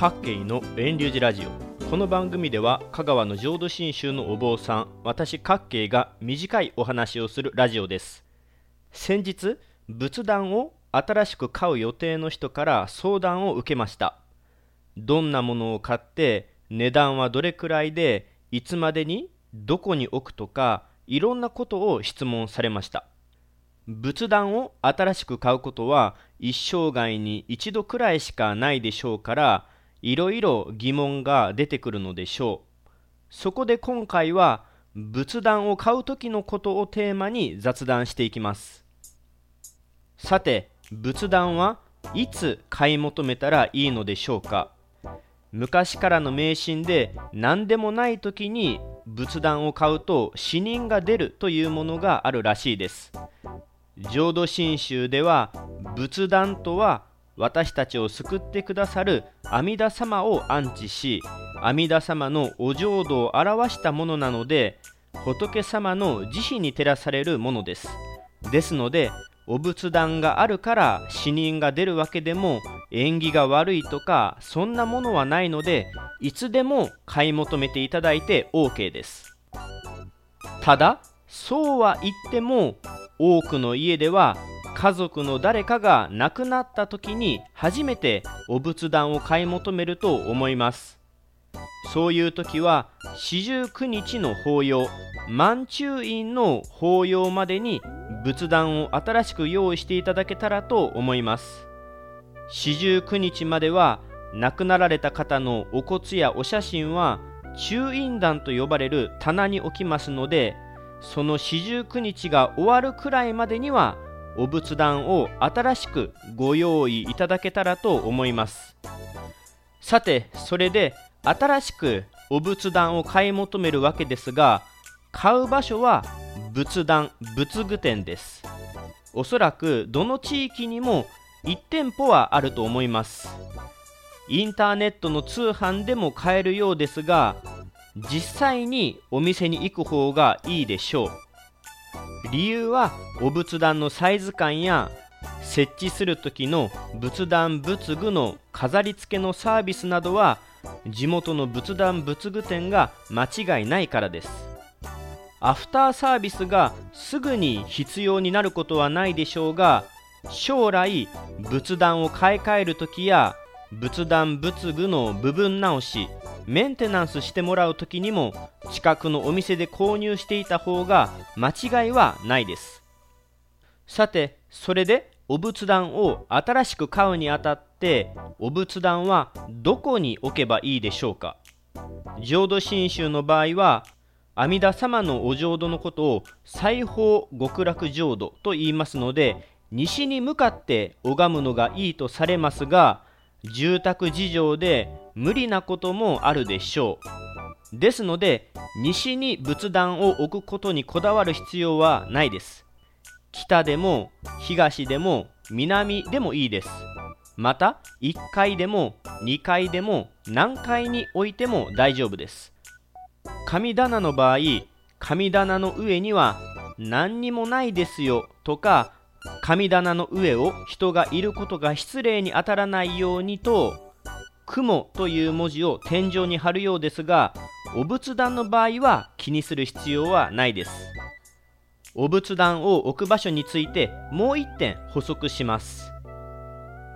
各県の遠流寺ラジオ。この番組では香川の浄土真宗のお坊さん私各慶が短いお話をするラジオです。先日仏壇を新しく買う予定の人から相談を受けました。どんなものを買って値段はどれくらいでいつまでにどこに置くとかいろんなことを質問されました。仏壇を新しく買うことは一生涯に一度くらいしかないでしょうからいろいろ疑問が出てくるのでしょう。そこで今回は仏壇を買う時のことをテーマに雑談していきます。さて仏壇はいつ買い求めたらいいのでしょうか。昔からの迷信で何でもない時に仏壇を買うと死人が出るというものがあるらしいです。浄土真宗では仏壇とは私たちを救ってくださる阿弥陀様を安置し阿弥陀様のお浄土を表したものなので仏様の慈悲に照らされるものです。ですのでお仏壇があるから死人が出るわけでも縁起が悪いとかそんなものはないのでいつでも買い求めていただいて OK です。ただそうは言っても多くの家では家族の誰かが亡くなった時に初めてお仏壇を買い求めると思います。そういう時は四十九日の法要満中院の法要までに仏壇を新しく用意していただけたらと思います。四十九日までは亡くなられた方のお骨やお写真は中院壇と呼ばれる棚に置きますのでその四十九日が終わるくらいまでにはお仏壇を新しくご用意いただけたらと思います。さてそれで新しくお仏壇を買い求めるわけですが買う場所は仏壇仏具店です。おそらくどの地域にも1店舗はあると思います。インターネットの通販でも買えるようですが実際にお店に行く方がいいでしょう。理由はお仏壇のサイズ感や設置する時の仏壇仏具の飾り付けのサービスなどは地元の仏壇仏具店が間違いないからです。アフターサービスがすぐに必要になることはないでしょうが将来仏壇を買い替える時や仏壇仏具の部分直しメンテナンスしてもらう時にも近くのお店で購入していた方が間違いはないです。さてそれでお仏壇を新しく買うにあたってお仏壇はどこに置けばいいでしょうか？浄土真宗の場合は阿弥陀様のお浄土のことを西方極楽浄土と言いますので西に向かって拝むのがいいとされますが住宅事情で無理なこともあるでしょう。ですので西に仏壇を置くことにこだわる必要はないです。北でも東でも南でもいいです。また1階でも2階でも何階に置いても大丈夫です。神棚の場合神棚の上には何にもないですよとか神棚の上を人がいることが失礼に当たらないようにと雲という文字を天井に貼るようですがお仏壇の場合は気にする必要はないです。お仏壇を置く場所についてもう一点補足します。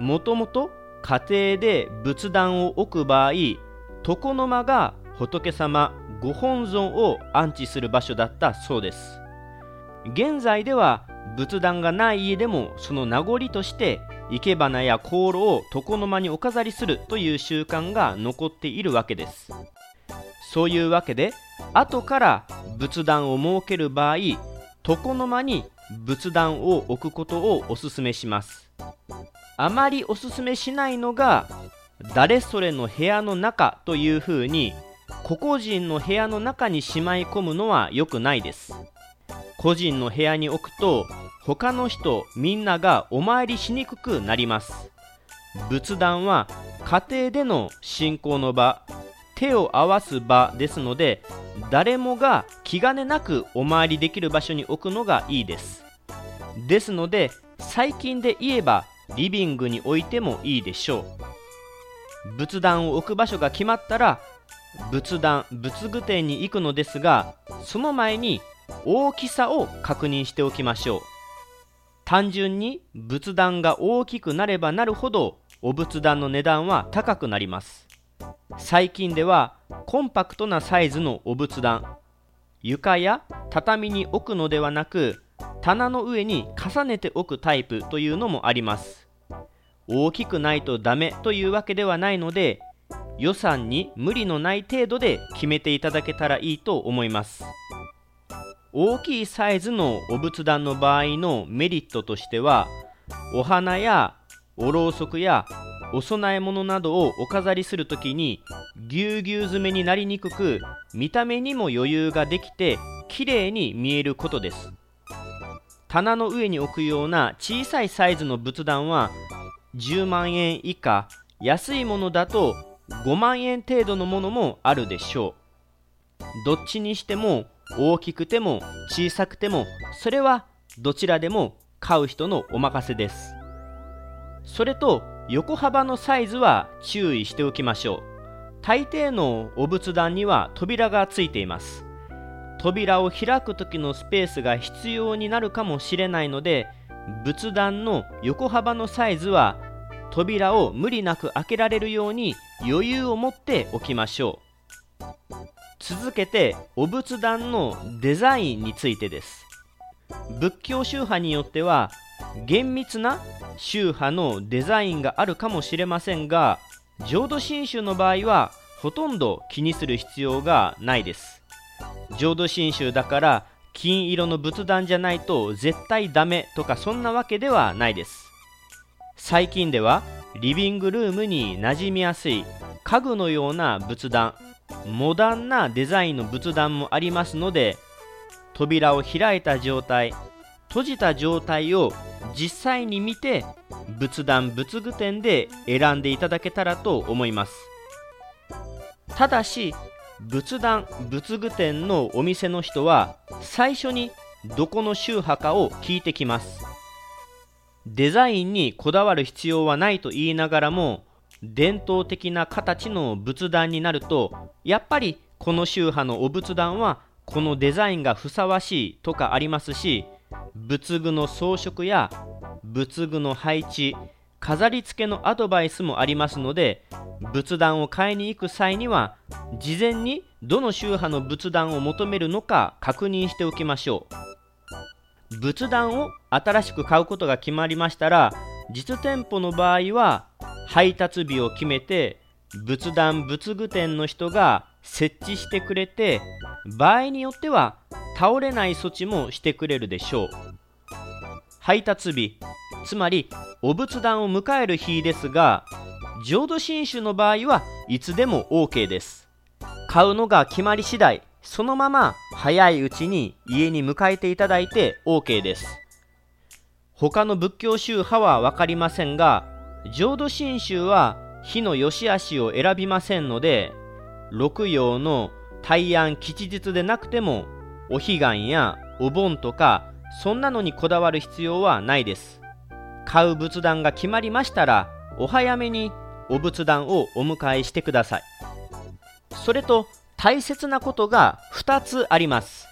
もともと家庭で仏壇を置く場合床の間が仏様ご本尊を安置する場所だったそうです。現在では仏壇がない家でもその名残として生け花や香炉を床の間にお飾りするという習慣が残っているわけです。そういうわけで後から仏壇を設ける場合床の間に仏壇を置くことをお勧めします。あまりおすすめしないのが誰それの部屋の中というふうに個々人の部屋の中にしまい込むのは良くないです。個人の部屋に置くと他の人みんながお参りしにくくなります。仏壇は家庭での信仰の場手を合わす場ですので誰もが気兼ねなくお参りできる場所に置くのがいいです。ですので最近で言えばリビングに置いてもいいでしょう。仏壇を置く場所が決まったら仏壇仏具店に行くのですがその前に大きさを確認しておきましょう。単純に仏壇が大きくなればなるほどお仏壇の値段は高くなります。最近ではコンパクトなサイズのお仏壇床や畳に置くのではなく棚の上に重ねて置くタイプというのもあります。大きくないとダメというわけではないので予算に無理のない程度で決めていただけたらいいと思います。大きいサイズのお仏壇の場合のメリットとしてはお花やおろうそくやお供え物などをお飾りするときにぎゅうぎゅう詰めになりにくく見た目にも余裕ができて綺麗に見えることです。棚の上に置くような小さいサイズの仏壇は10万円以下安いものだと5万円程度のものもあるでしょう。どっちにしても大きくても小さくてもそれはどちらでも買う人のお任せです。それと横幅のサイズは注意しておきましょう。大抵のお仏壇には扉がついています。扉を開く時のスペースが必要になるかもしれないので仏壇の横幅のサイズは扉を無理なく開けられるように余裕を持っておきましょう。続けてお仏壇のデザインについてです。仏教宗派によっては厳密な宗派のデザインがあるかもしれませんが浄土真宗の場合はほとんど気にする必要がないです。浄土真宗だから金色の仏壇じゃないと絶対ダメとかそんなわけではないです。最近ではリビングルームに馴染みやすい家具のような仏壇モダンなデザインの仏壇もありますので扉を開いた状態閉じた状態を実際に見て仏壇仏具店で選んでいただけたらと思います。ただし仏壇仏具店のお店の人は最初にどこの宗派かを聞いてきます。デザインにこだわる必要はないと言いながらも伝統的な形の仏壇になるとやっぱりこの宗派のお仏壇はこのデザインがふさわしいとかありますし仏具の装飾や仏具の配置飾り付けのアドバイスもありますので仏壇を買いに行く際には事前にどの宗派の仏壇を求めるのか確認しておきましょう。仏壇を新しく買うことが決まりましたら実店舗の場合は配達日を決めて仏壇仏具店の人が設置してくれて場合によっては倒れない措置もしてくれるでしょう。配達日つまりお仏壇を迎える日ですが浄土真宗の場合はいつでも OK です。買うのが決まり次第そのまま早いうちに家に迎えていただいて OK です。他の仏教宗派は分かりませんが浄土真宗は火の良し悪しを選びませんので六曜の大安吉日でなくてもお彼岸やお盆とかそんなのにこだわる必要はないです。買う仏壇が決まりましたらお早めにお仏壇をお迎えしてください。それと大切なことが2つあります。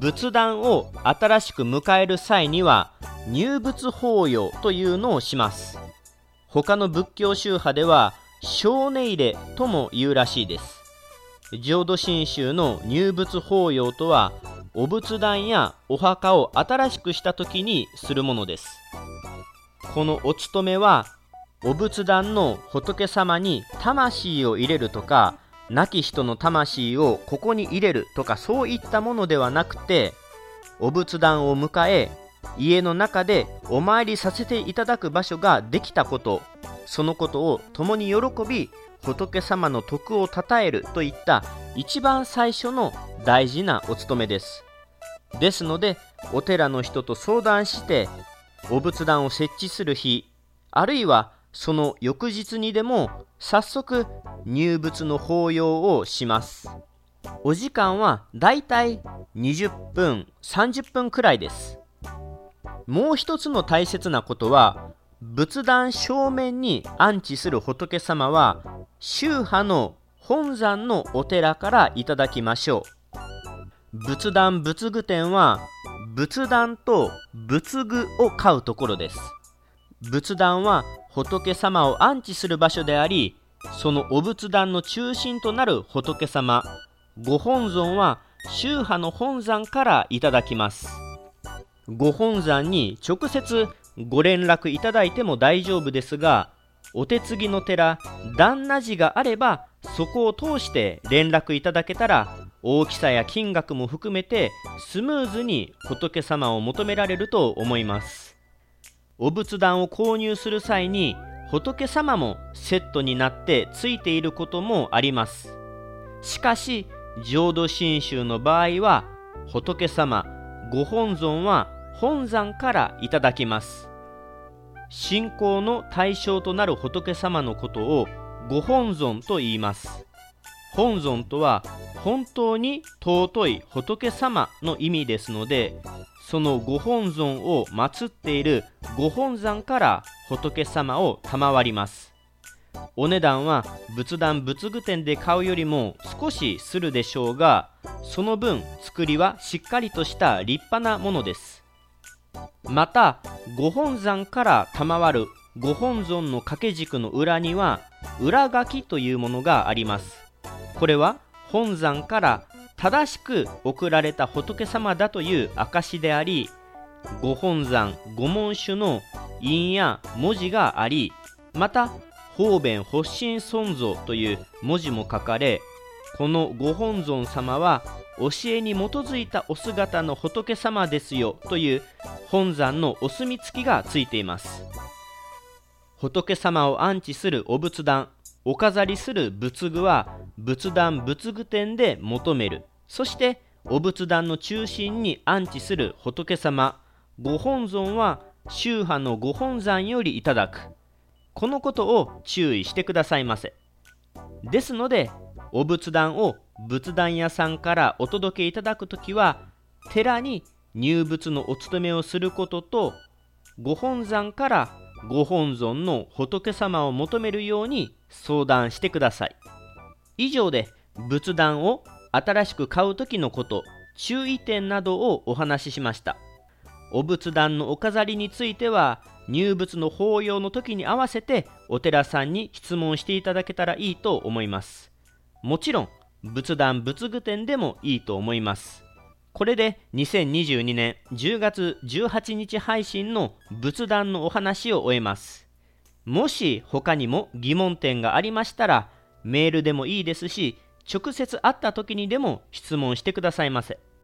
仏壇を新しく迎える際には入仏法要というのをします。他の仏教宗派では小音入れとも言うらしいです。浄土真宗の入仏法要とはお仏壇やお墓を新しくした時にするものです。このお勤めはお仏壇の仏様に魂を入れるとか亡き人の魂をここに入れるとかそういったものではなくてお仏壇を迎え家の中でお参りさせていただく場所ができたことそのことを共に喜び仏様の徳をたたえるといった一番最初の大事なお務めです。ですのでお寺の人と相談してお仏壇を設置する日あるいはその翌日にでも早速入仏の法要をします。お時間はだいたい20分30分くらいです。もう一つの大切なことは仏壇正面に安置する仏様は宗派の本山のお寺からいただきましょう。仏壇仏具店は仏壇と仏具を買うところです。仏壇は仏様を安置する場所でありそのお仏壇の中心となる仏様ご本尊は宗派の本山からいただきます。ご本山に直接ご連絡いただいても大丈夫ですがお手継ぎの寺旦那寺があればそこを通して連絡いただけたら大きさや金額も含めてスムーズに仏様を求められると思います。お仏壇を購入する際に仏様もセットになってついていることもあります。しかし浄土真宗の場合は仏様ご本尊は本山からいただきます。信仰の対象となる仏様のことをご本尊と言います。本尊とは本当に尊い仏様の意味ですのでそのご本尊を祀っているご本山から仏様を賜ります。お値段は仏壇仏具店で買うよりも少しするでしょうがその分作りはしっかりとした立派なものです。またご本山から賜るご本尊の掛け軸の裏には裏書きというものがあります。これは本山から正しく送られた仏様だという証でありご本山御門種の印や文字がありまた方便発心尊像という文字も書かれこのご本尊様は教えに基づいたお姿の仏様ですよという本山のお墨付きがついています。仏様を安置するお仏壇お飾りする仏具は仏壇仏具店で求める。そしてお仏壇の中心に安置する仏様ご本尊は宗派のご本山よりいただく。このことを注意してくださいませ。ですのでお仏壇を仏壇屋さんからお届けいただくときは寺に入仏のお務めをすることとご本山からご本尊の仏様を求めるように相談してください。以上で仏壇を新しく買う時のこと注意点などをお話ししました。お仏壇のお飾りについては入仏の法要の時に合わせてお寺さんに質問していただけたらいいと思います。もちろん仏壇仏具店でもいいと思います。これで2022年10月18日配信の仏壇のお話を終えます。もし他にも疑問点がありましたらメールでもいいですし直接会った時にでも質問してくださいませ。